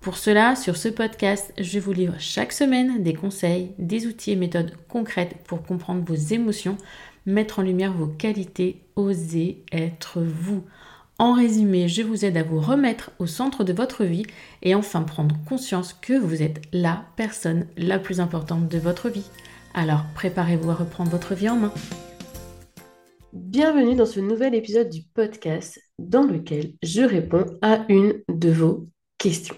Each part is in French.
Pour cela, sur ce podcast, je vous livre chaque semaine des conseils, des outils et méthodes concrètes pour comprendre vos émotions, mettre en lumière vos qualités, oser être vous. En résumé, je vous aide à vous remettre au centre de votre vie et enfin prendre conscience que vous êtes la personne la plus importante de votre vie. Alors préparez-vous à reprendre votre vie en main. Bienvenue dans ce nouvel épisode du podcast dans lequel je réponds à une de vos questions.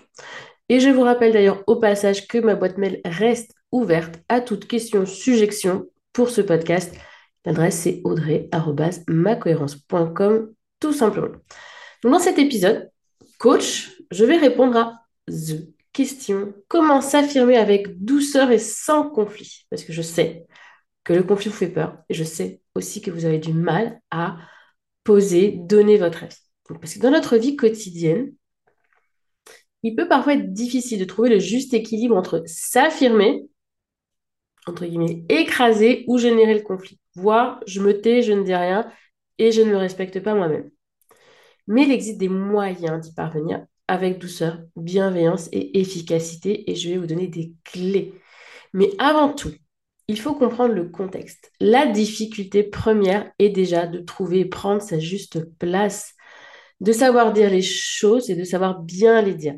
Et je vous rappelle d'ailleurs au passage que ma boîte mail reste ouverte à toute question, suggestion pour ce podcast. L'adresse c'est audrey.macohérence.com tout simplement. Dans cet épisode, coach, je vais répondre à the question comment s'affirmer avec douceur et sans conflit? Parce que je sais que le conflit vous fait peur et je sais aussi que vous avez du mal à poser, donner votre avis. parce que dans notre vie quotidienne, il peut parfois être difficile de trouver le juste équilibre entre s'affirmer, entre guillemets, écraser ou générer le conflit. Voire, je me tais, je ne dis rien et je ne me respecte pas moi-même. Mais il existe des moyens d'y parvenir avec douceur, bienveillance et efficacité et je vais vous donner des clés. Mais avant tout, il faut comprendre le contexte. La difficulté première est déjà de trouver et prendre sa juste place, de savoir dire les choses et de savoir bien les dire.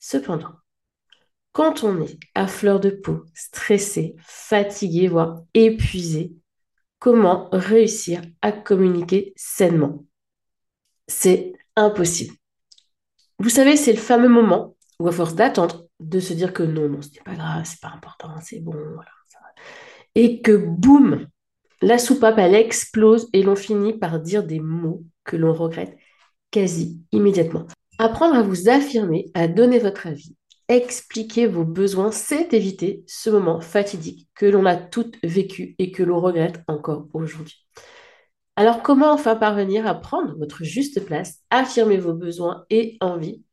Cependant, quand on est à fleur de peau, stressé, fatigué, voire épuisé, comment réussir à communiquer sainement? C'est impossible. Vous savez, c'est le fameux moment où, à force d'attendre, de se dire que non, non, n'est pas grave, c'est pas important, c'est bon, voilà, Et que boum, la soupape, elle explose et l'on finit par dire des mots que l'on regrette quasi immédiatement. Apprendre à vous affirmer, à donner votre avis, expliquer vos besoins, c'est éviter ce moment fatidique que l'on a toutes vécu et que l'on regrette encore aujourd'hui. Alors comment enfin parvenir à prendre votre juste place, affirmer vos besoins et envies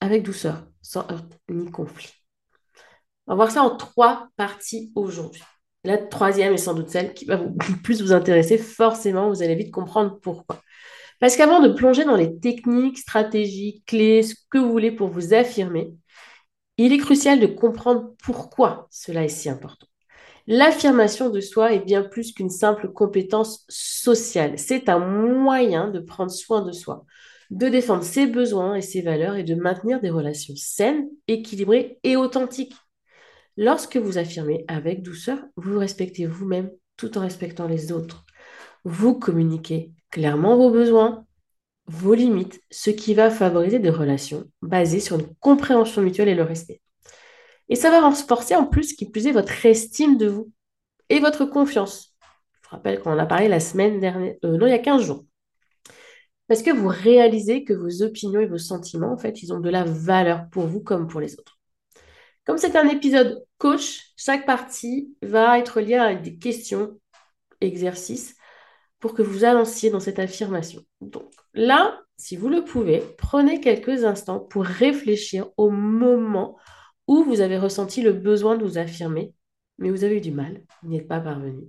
avec douceur, sans heurte ni conflit? On va voir ça en trois parties aujourd'hui. La troisième est sans doute celle qui va vous plus vous intéresser. Forcément, vous allez vite comprendre pourquoi. Parce qu'avant de plonger dans les techniques, stratégies, clés, ce que vous voulez pour vous affirmer, il est crucial de comprendre pourquoi cela est si important. L'affirmation de soi est bien plus qu'une simple compétence sociale. C'est un moyen de prendre soin de soi, de défendre ses besoins et ses valeurs et de maintenir des relations saines, équilibrées et authentiques. Lorsque vous affirmez avec douceur, vous respectez vous-même tout en respectant les autres. Vous communiquez clairement vos besoins, vos limites, ce qui va favoriser des relations basées sur une compréhension mutuelle et le respect. Et ça va renforcer en plus, qui plus est, votre estime de vous et votre confiance. Je vous rappelle qu'on en a parlé la semaine dernière, euh, non, il y a 15 jours. Parce que vous réalisez que vos opinions et vos sentiments, en fait, ils ont de la valeur pour vous comme pour les autres. Comme c'est un épisode coach, chaque partie va être liée à des questions, exercices pour que vous avanciez dans cette affirmation. Donc là, si vous le pouvez, prenez quelques instants pour réfléchir au moment où vous avez ressenti le besoin de vous affirmer, mais vous avez eu du mal, vous n'y êtes pas parvenu.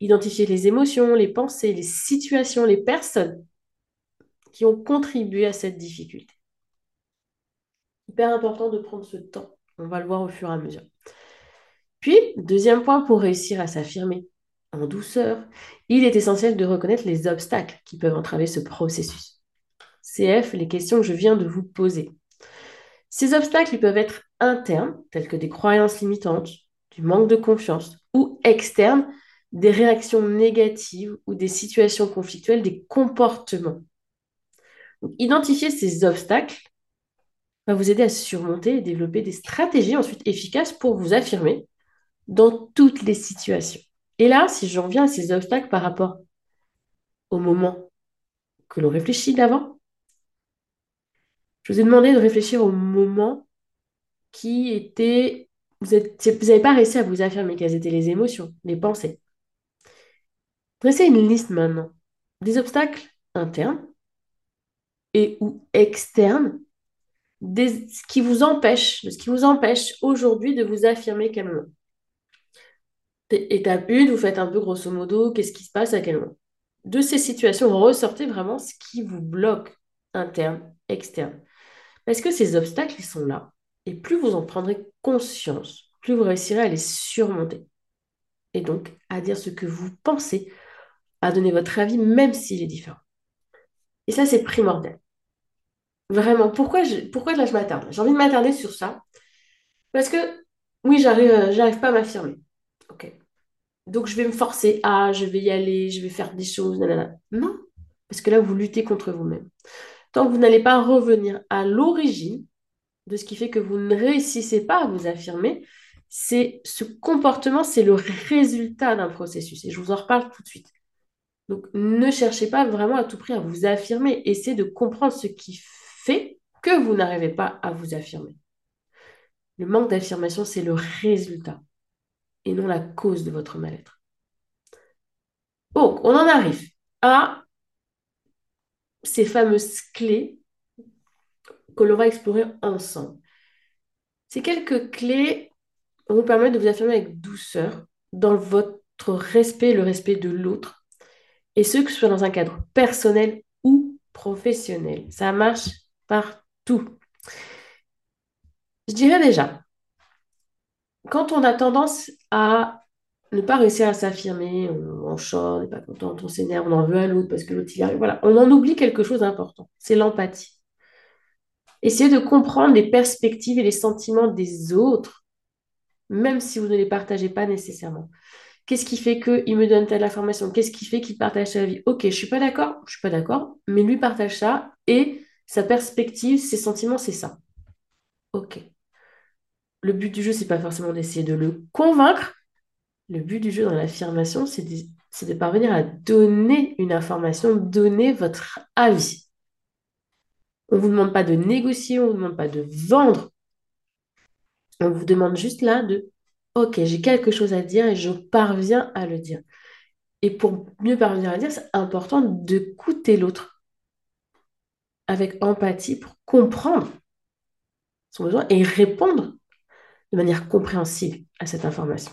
Identifiez les émotions, les pensées, les situations, les personnes qui ont contribué à cette difficulté. Hyper important de prendre ce temps. On va le voir au fur et à mesure. Puis, deuxième point pour réussir à s'affirmer, en douceur, il est essentiel de reconnaître les obstacles qui peuvent entraver ce processus. CF, les questions que je viens de vous poser. Ces obstacles peuvent être internes, tels que des croyances limitantes, du manque de confiance, ou externes, des réactions négatives ou des situations conflictuelles, des comportements. identifier ces obstacles va vous aider à surmonter et développer des stratégies ensuite efficaces pour vous affirmer dans toutes les situations. Et là, si je reviens à ces obstacles par rapport au moment que l'on réfléchit d'avant, je vous ai demandé de réfléchir au moment qui était... Vous n'avez pas réussi à vous affirmer quelles étaient les émotions, les pensées. Dressez une liste maintenant des obstacles internes et ou externes des, ce qui vous empêche, ce qui vous empêche aujourd'hui de vous affirmer calmement. Étape 1, vous faites un peu grosso modo, qu'est-ce qui se passe à quel moment? De ces situations, ressortez vraiment ce qui vous bloque, interne, externe. Parce que ces obstacles, ils sont là. Et plus vous en prendrez conscience, plus vous réussirez à les surmonter. Et donc à dire ce que vous pensez, à donner votre avis, même s'il est différent. Et ça, c'est primordial. Vraiment, pourquoi, je, pourquoi là je m'attarde? J'ai envie de m'attarder sur ça. Parce que, oui, j'arrive, j'arrive pas à m'affirmer. Ok. Donc je vais me forcer à, je vais y aller, je vais faire des choses, nanana. Non, parce que là, vous luttez contre vous-même. Tant que vous n'allez pas revenir à l'origine de ce qui fait que vous ne réussissez pas à vous affirmer, c'est ce comportement, c'est le résultat d'un processus. Et je vous en reparle tout de suite. Donc ne cherchez pas vraiment à tout prix à vous affirmer. Essayez de comprendre ce qui fait que vous n'arrivez pas à vous affirmer. Le manque d'affirmation, c'est le résultat et non la cause de votre mal-être. Donc, on en arrive à ces fameuses clés que l'on va explorer ensemble. Ces quelques clés vont vous permettre de vous affirmer avec douceur dans votre respect, le respect de l'autre, et ce que ce soit dans un cadre personnel ou professionnel. Ça marche partout. Je dirais déjà, quand on a tendance à ne pas réussir à s'affirmer, on, on on n'est pas content, on s'énerve, on en veut à l'autre parce que l'autre il arrive, voilà, on en oublie quelque chose d'important, c'est l'empathie. Essayez de comprendre les perspectives et les sentiments des autres, même si vous ne les partagez pas nécessairement. Qu'est-ce qui fait qu'il me donne telle information? Qu'est-ce qui fait qu'il partage sa vie? Ok, je suis pas d'accord, je suis pas d'accord, mais lui partage ça et sa perspective, ses sentiments, c'est ça. Ok. Le but du jeu, c'est pas forcément d'essayer de le convaincre. Le but du jeu dans l'affirmation, c'est de, parvenir à donner une information, donner votre avis. On ne vous demande pas de négocier, on ne vous demande pas de vendre. On vous demande juste là de Ok, j'ai quelque chose à dire et je parviens à le dire. Et pour mieux parvenir à le dire, c'est important d'écouter l'autre avec empathie pour comprendre son besoin et répondre de manière compréhensible à cette information.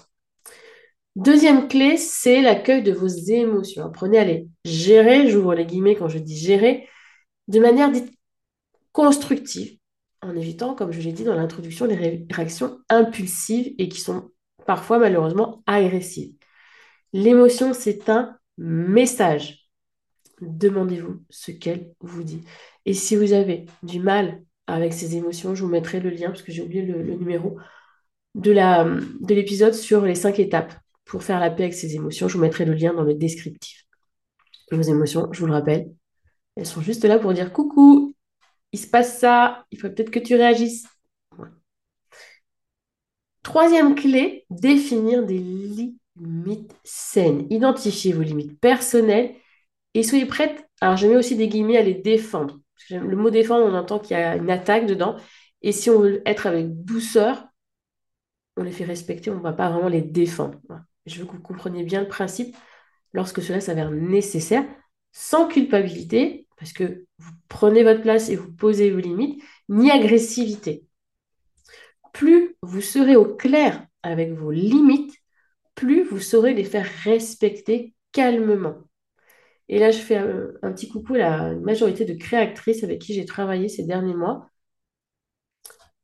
Deuxième clé, c'est l'accueil de vos émotions. Apprenez à les gérer, j'ouvre les guillemets quand je dis gérer, de manière dite constructive, en évitant, comme je l'ai dit dans l'introduction, les réactions impulsives et qui sont parfois malheureusement agressives. L'émotion, c'est un message demandez-vous ce qu'elle vous dit. Et si vous avez du mal avec ces émotions, je vous mettrai le lien, parce que j'ai oublié le, numéro, de, de l'épisode sur les cinq étapes pour faire la paix avec ces émotions. Je vous mettrai le lien dans le descriptif. vos émotions, je vous le rappelle, elles sont juste là pour dire coucou, il se passe ça, il faut peut-être que tu réagisses. Troisième clé, définir des limites saines. Identifiez vos limites personnelles et soyez prête, alors je mets aussi des guillemets à les défendre. Le mot défendre, on entend qu'il y a une attaque dedans. Et si on veut être avec douceur, on les fait respecter, on ne va pas vraiment les défendre. Je veux que vous compreniez bien le principe lorsque cela s'avère nécessaire, sans culpabilité, parce que vous prenez votre place et vous posez vos limites, ni agressivité. Plus vous serez au clair avec vos limites, plus vous saurez les faire respecter calmement. Et là, je fais un, petit coucou à la majorité de créatrices avec qui j'ai travaillé ces derniers mois,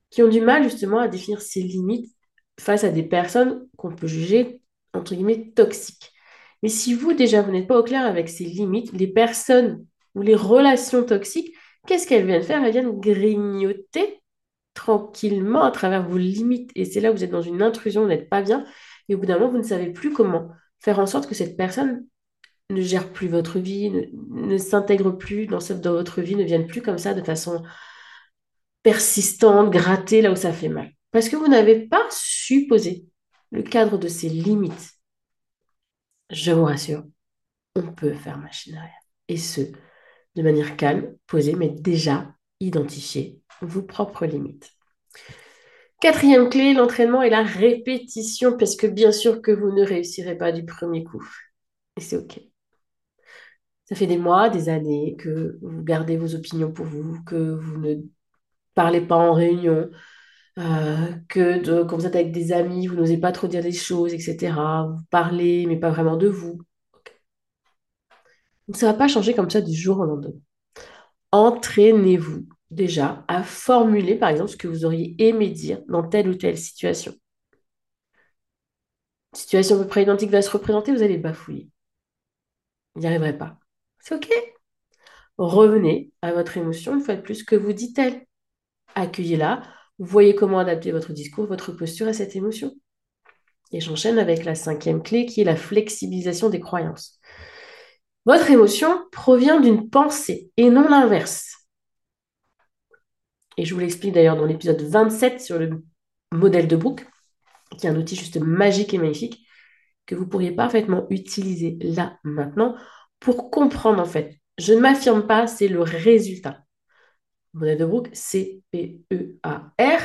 qui ont du mal justement à définir ses limites face à des personnes qu'on peut juger, entre guillemets, toxiques. Mais si vous, déjà, vous n'êtes pas au clair avec ces limites, les personnes ou les relations toxiques, qu'est-ce qu'elles viennent faire? Elles viennent grignoter tranquillement à travers vos limites. Et c'est là où vous êtes dans une intrusion, vous n'êtes pas bien. Et au bout d'un moment, vous ne savez plus comment faire en sorte que cette personne ne gère plus votre vie, ne, s'intègre plus dans, dans votre vie, ne vienne plus comme ça de façon persistante, gratter là où ça fait mal. Parce que vous n'avez pas supposé le cadre de ses limites. Je vous rassure, on peut faire machine arrière. Et ce, de manière calme, posée, mais déjà identifier vos propres limites. Quatrième clé, l'entraînement et la répétition, parce que bien sûr que vous ne réussirez pas du premier coup. Et c'est OK. Ça fait des mois, des années que vous gardez vos opinions pour vous, que vous ne parlez pas en réunion, euh, que quand vous êtes avec des amis, vous n'osez pas trop dire des choses, etc. Vous parlez, mais pas vraiment de vous. Donc ça ne va pas changer comme ça du jour au lendemain. Entraînez-vous déjà à formuler, par exemple, ce que vous auriez aimé dire dans telle ou telle situation. Situation à peu près identique va se représenter, vous allez bafouiller. Vous n'y arriverez pas. C'est OK. Revenez à votre émotion une fois de plus. Que vous dit-elle Accueillez-la. Voyez comment adapter votre discours, votre posture à cette émotion. Et j'enchaîne avec la cinquième clé qui est la flexibilisation des croyances. Votre émotion provient d'une pensée et non l'inverse. Et je vous l'explique d'ailleurs dans l'épisode 27 sur le modèle de Brooke, qui est un outil juste magique et magnifique que vous pourriez parfaitement utiliser là, maintenant, pour comprendre en fait. Je ne m'affirme pas, c'est le résultat. Le modèle de Brooke, C-P-E-A-R.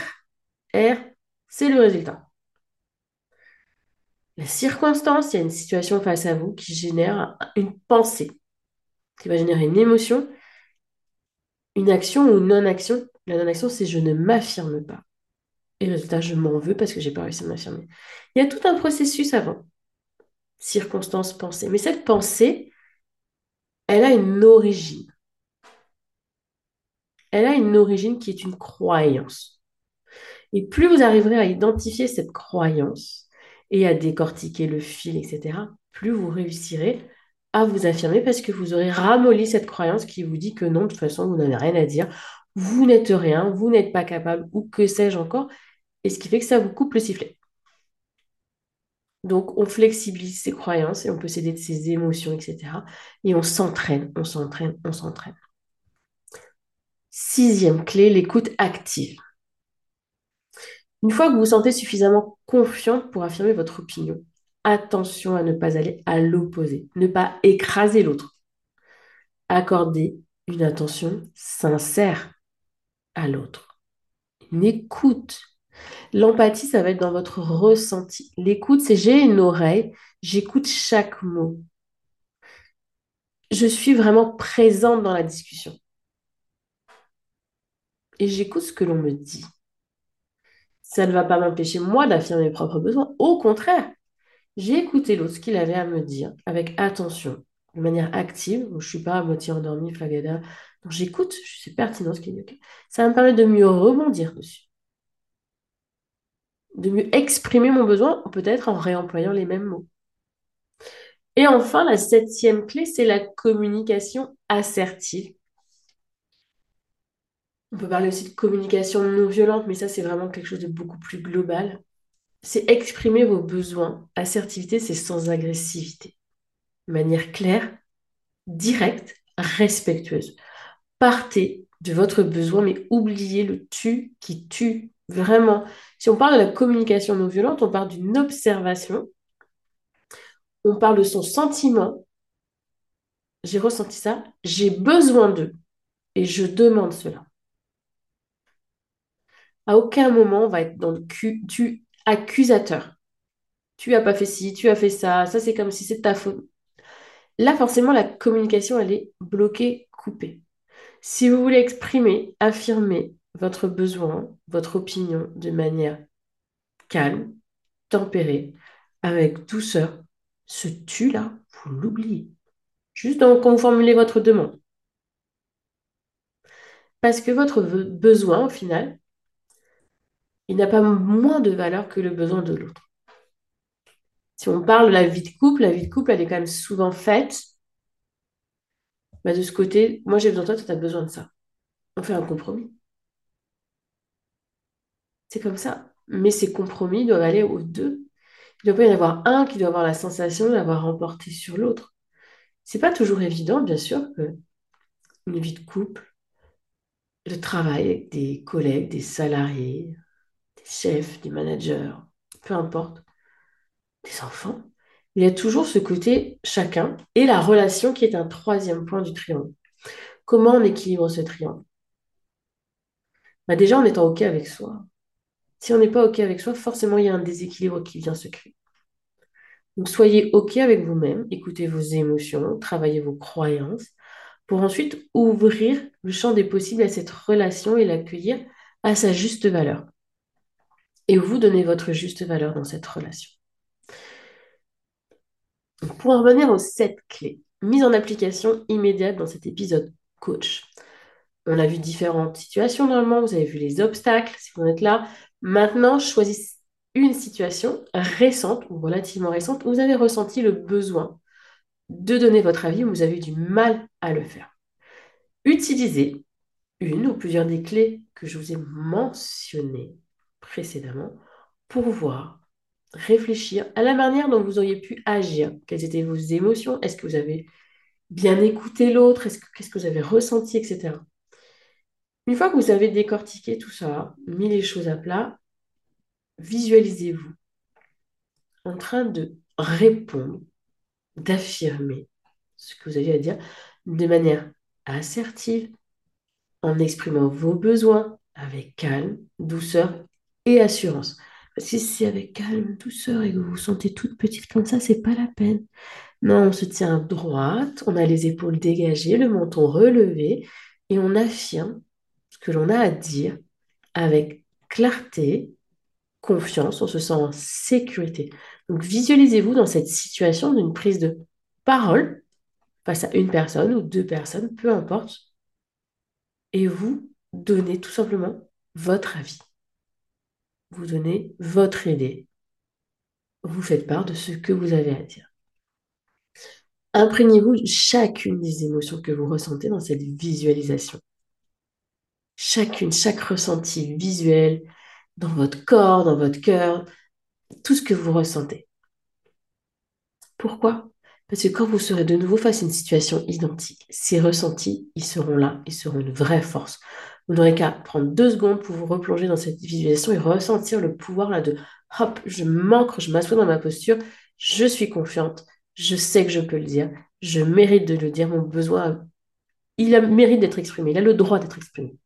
R, c'est le résultat. La circonstance, il y a une situation face à vous qui génère une pensée, qui va générer une émotion, une action ou une non-action. La non-action, c'est je ne m'affirme pas. Et résultat, je m'en veux parce que j'ai pas réussi à m'affirmer. Il y a tout un processus avant. Circonstance, pensée. Mais cette pensée, elle a une origine. Elle a une origine qui est une croyance. Et plus vous arriverez à identifier cette croyance et à décortiquer le fil, etc., plus vous réussirez à vous affirmer parce que vous aurez ramolli cette croyance qui vous dit que non, de toute façon, vous n'avez rien à dire, vous n'êtes rien, vous n'êtes pas capable, ou que sais-je encore, et ce qui fait que ça vous coupe le sifflet. Donc, on flexibilise ses croyances et on peut s'aider de ses émotions, etc. Et on s'entraîne, on s'entraîne, on s'entraîne. Sixième clé, l'écoute active. Une fois que vous vous sentez suffisamment confiante pour affirmer votre opinion, attention à ne pas aller à l'opposé, ne pas écraser l'autre. Accordez une attention sincère à l'autre. Une écoute L'empathie, ça va être dans votre ressenti. L'écoute, c'est j'ai une oreille, j'écoute chaque mot. Je suis vraiment présente dans la discussion. Et j'écoute ce que l'on me dit. Ça ne va pas m'empêcher, moi, d'affirmer mes propres besoins. Au contraire, j'ai écouté l'autre, ce qu'il avait à me dire, avec attention, de manière active. Je ne suis pas à moitié endormie, flagada. J'écoute, je suis pertinent ce qu'il dit. Ça me permettre de mieux rebondir dessus de mieux exprimer mon besoin, peut-être en réemployant les mêmes mots. Et enfin, la septième clé, c'est la communication assertive. On peut parler aussi de communication non violente, mais ça, c'est vraiment quelque chose de beaucoup plus global. C'est exprimer vos besoins. Assertivité, c'est sans agressivité. De manière claire, directe, respectueuse. Partez de votre besoin, mais oubliez le tu qui tue Vraiment. Si on parle de la communication non violente, on parle d'une observation. On parle de son sentiment. J'ai ressenti ça. J'ai besoin d'eux. Et je demande cela. À aucun moment, on va être dans le tu accusateur. Tu as pas fait ci, tu as fait ça, ça c'est comme si c'était ta faute. Là, forcément, la communication, elle est bloquée, coupée. Si vous voulez exprimer, affirmer, votre besoin, votre opinion de manière calme, tempérée, avec douceur. Ce tu-là, vous l'oubliez. Juste quand vous formulez votre demande. Parce que votre besoin, au final, il n'a pas moins de valeur que le besoin de l'autre. Si on parle de la vie de couple, la vie de couple, elle est quand même souvent faite bah, de ce côté, moi j'ai besoin de toi, tu as besoin de ça. On fait un compromis. C'est comme ça. Mais ces compromis doivent aller aux deux. Il ne doit pas y en avoir un qui doit avoir la sensation d'avoir remporté sur l'autre. C'est pas toujours évident, bien sûr, que une vie de couple, le travail avec des collègues, des salariés, chefs, des managers, peu importe, des enfants, il y a toujours ce côté chacun et la relation qui est un troisième point du triangle. Comment on équilibre ce triangle? Bah Déjà en étant OK avec soi. Si on n'est pas OK avec soi, forcément, il y a un déséquilibre qui vient se créer. Donc, soyez OK avec vous-même, écoutez vos émotions, travaillez vos croyances, pour ensuite ouvrir le champ des possibles à cette relation et l'accueillir à sa juste valeur. Et vous donnez votre juste valeur dans cette relation. pour en revenir aux sept clés, mises en application immédiate dans cet épisode coach. On a vu différentes situations normalement, vous avez vu les obstacles, si vous êtes là. Maintenant, choisissez une situation récente ou relativement récente où vous avez ressenti le besoin de donner votre avis ou vous avez eu du mal à le faire. Utilisez une ou plusieurs des clés que je vous ai mentionnées précédemment pour voir, réfléchir à la manière dont vous auriez pu agir. Quelles étaient vos émotions? Est-ce que vous avez bien écouté l'autre? Qu'est-ce que vous avez ressenti, etc. Une fois que vous avez décortiqué tout ça, mis les choses à plat, visualisez-vous en train de répondre, d'affirmer ce que vous avez à dire de manière assertive, en exprimant vos besoins avec calme, douceur et assurance. Si c'est avec calme, douceur et que vous vous sentez toute petite comme ça, c'est pas la peine. Non, on se tient droite, on a les épaules dégagées, le menton relevé et on affirme ce que l'on a à dire avec clarté, confiance, on se sent en sécurité. Donc visualisez-vous dans cette situation d'une prise de parole face à une personne ou deux personnes, peu importe, et vous donnez tout simplement votre avis. Vous donnez votre idée. Vous faites part de ce que vous avez à dire. Imprégnez-vous chacune des émotions que vous ressentez dans cette visualisation. Chacune, chaque ressenti visuel, dans votre corps, dans votre cœur, tout ce que vous ressentez. Pourquoi? Parce que quand vous serez de nouveau face à une situation identique, ces ressentis, ils seront là, ils seront une vraie force. Vous n'aurez qu'à prendre deux secondes pour vous replonger dans cette visualisation et ressentir le pouvoir là de hop, je m'ancre, je m'assois dans ma posture, je suis confiante, je sais que je peux le dire, je mérite de le dire, mon besoin, il a mérite d'être exprimé, il a le droit d'être exprimé.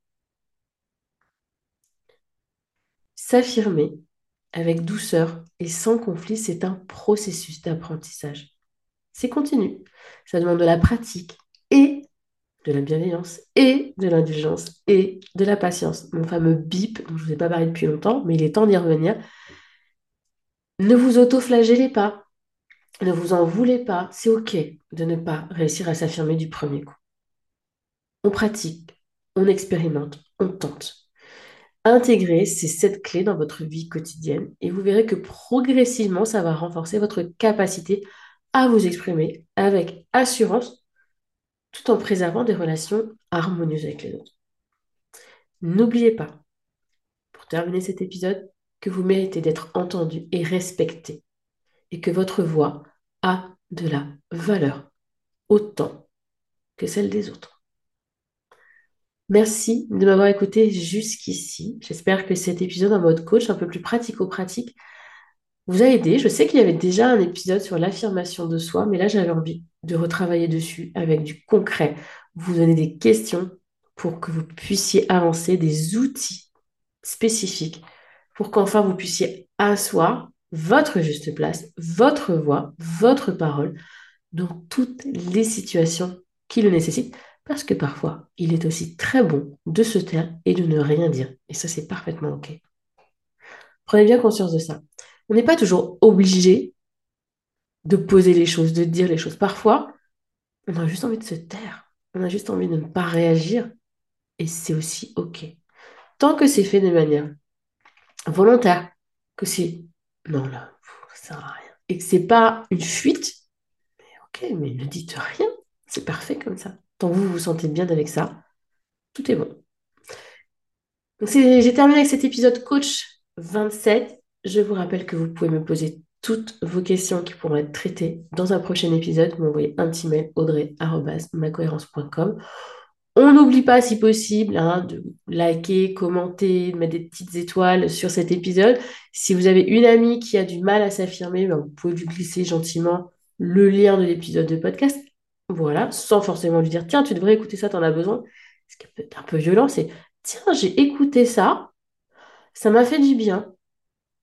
S'affirmer avec douceur et sans conflit, c'est un processus d'apprentissage. C'est continu. Ça demande de la pratique et de la bienveillance et de l'indulgence et de la patience. Mon fameux bip, dont je ne vous ai pas parlé depuis longtemps, mais il est temps d'y revenir. Ne vous auto-flagellez pas. Ne vous en voulez pas. C'est OK de ne pas réussir à s'affirmer du premier coup. On pratique, on expérimente, on tente. Intégrez ces sept clés dans votre vie quotidienne et vous verrez que progressivement, ça va renforcer votre capacité à vous exprimer avec assurance tout en préservant des relations harmonieuses avec les autres. N'oubliez pas, pour terminer cet épisode, que vous méritez d'être entendu et respecté et que votre voix a de la valeur autant que celle des autres. Merci de m'avoir écouté jusqu'ici. J'espère que cet épisode en mode coach, un peu plus pratico-pratique, vous a aidé. Je sais qu'il y avait déjà un épisode sur l'affirmation de soi, mais là, j'avais envie de retravailler dessus avec du concret, vous donner des questions pour que vous puissiez avancer, des outils spécifiques pour qu'enfin vous puissiez asseoir votre juste place, votre voix, votre parole dans toutes les situations qui le nécessitent parce que parfois, il est aussi très bon de se taire et de ne rien dire. Et ça, c'est parfaitement OK. Prenez bien conscience de ça. On n'est pas toujours obligé de poser les choses, de dire les choses. Parfois, on a juste envie de se taire. On a juste envie de ne pas réagir. Et c'est aussi OK. Tant que c'est fait de manière volontaire, que c'est non, là, ça sert à rien. Et que c'est pas une fuite, mais OK, mais ne dites rien. C'est parfait comme ça. Tant que vous vous sentez bien avec ça, tout est bon. J'ai terminé avec cet épisode coach 27. Je vous rappelle que vous pouvez me poser toutes vos questions qui pourront être traitées dans un prochain épisode, vous m'envoyez un petit mail audrey.macohérence.com. On n'oublie pas, si possible, hein, de liker, commenter, de mettre des petites étoiles sur cet épisode. Si vous avez une amie qui a du mal à s'affirmer, ben, vous pouvez lui glisser gentiment le lien de l'épisode de podcast. Voilà, sans forcément lui dire tiens, tu devrais écouter ça, tu en as besoin. Ce qui peut être un peu violent, c'est tiens, j'ai écouté ça, ça m'a fait du bien.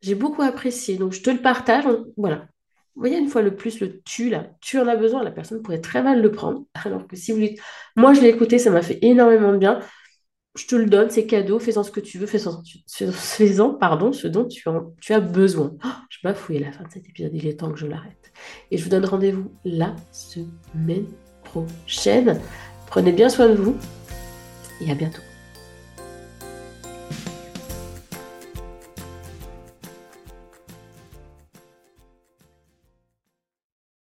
J'ai beaucoup apprécié, donc je te le partage. voilà. Vous voyez, une fois le plus, le tu, là, tu en as besoin, la personne pourrait très mal le prendre. Alors que si vous lui... Moi, je l'ai écouté, ça m'a fait énormément de bien. Je te le donne, c'est cadeau, fais-en ce que tu veux, fais-en, pardon, ce dont tu, as besoin. Oh, je bafouille la fin de cet épisode, il est temps que je l'arrête. Et je vous donne rendez-vous la semaine prochaine. Prenez bien soin de vous et à bientôt.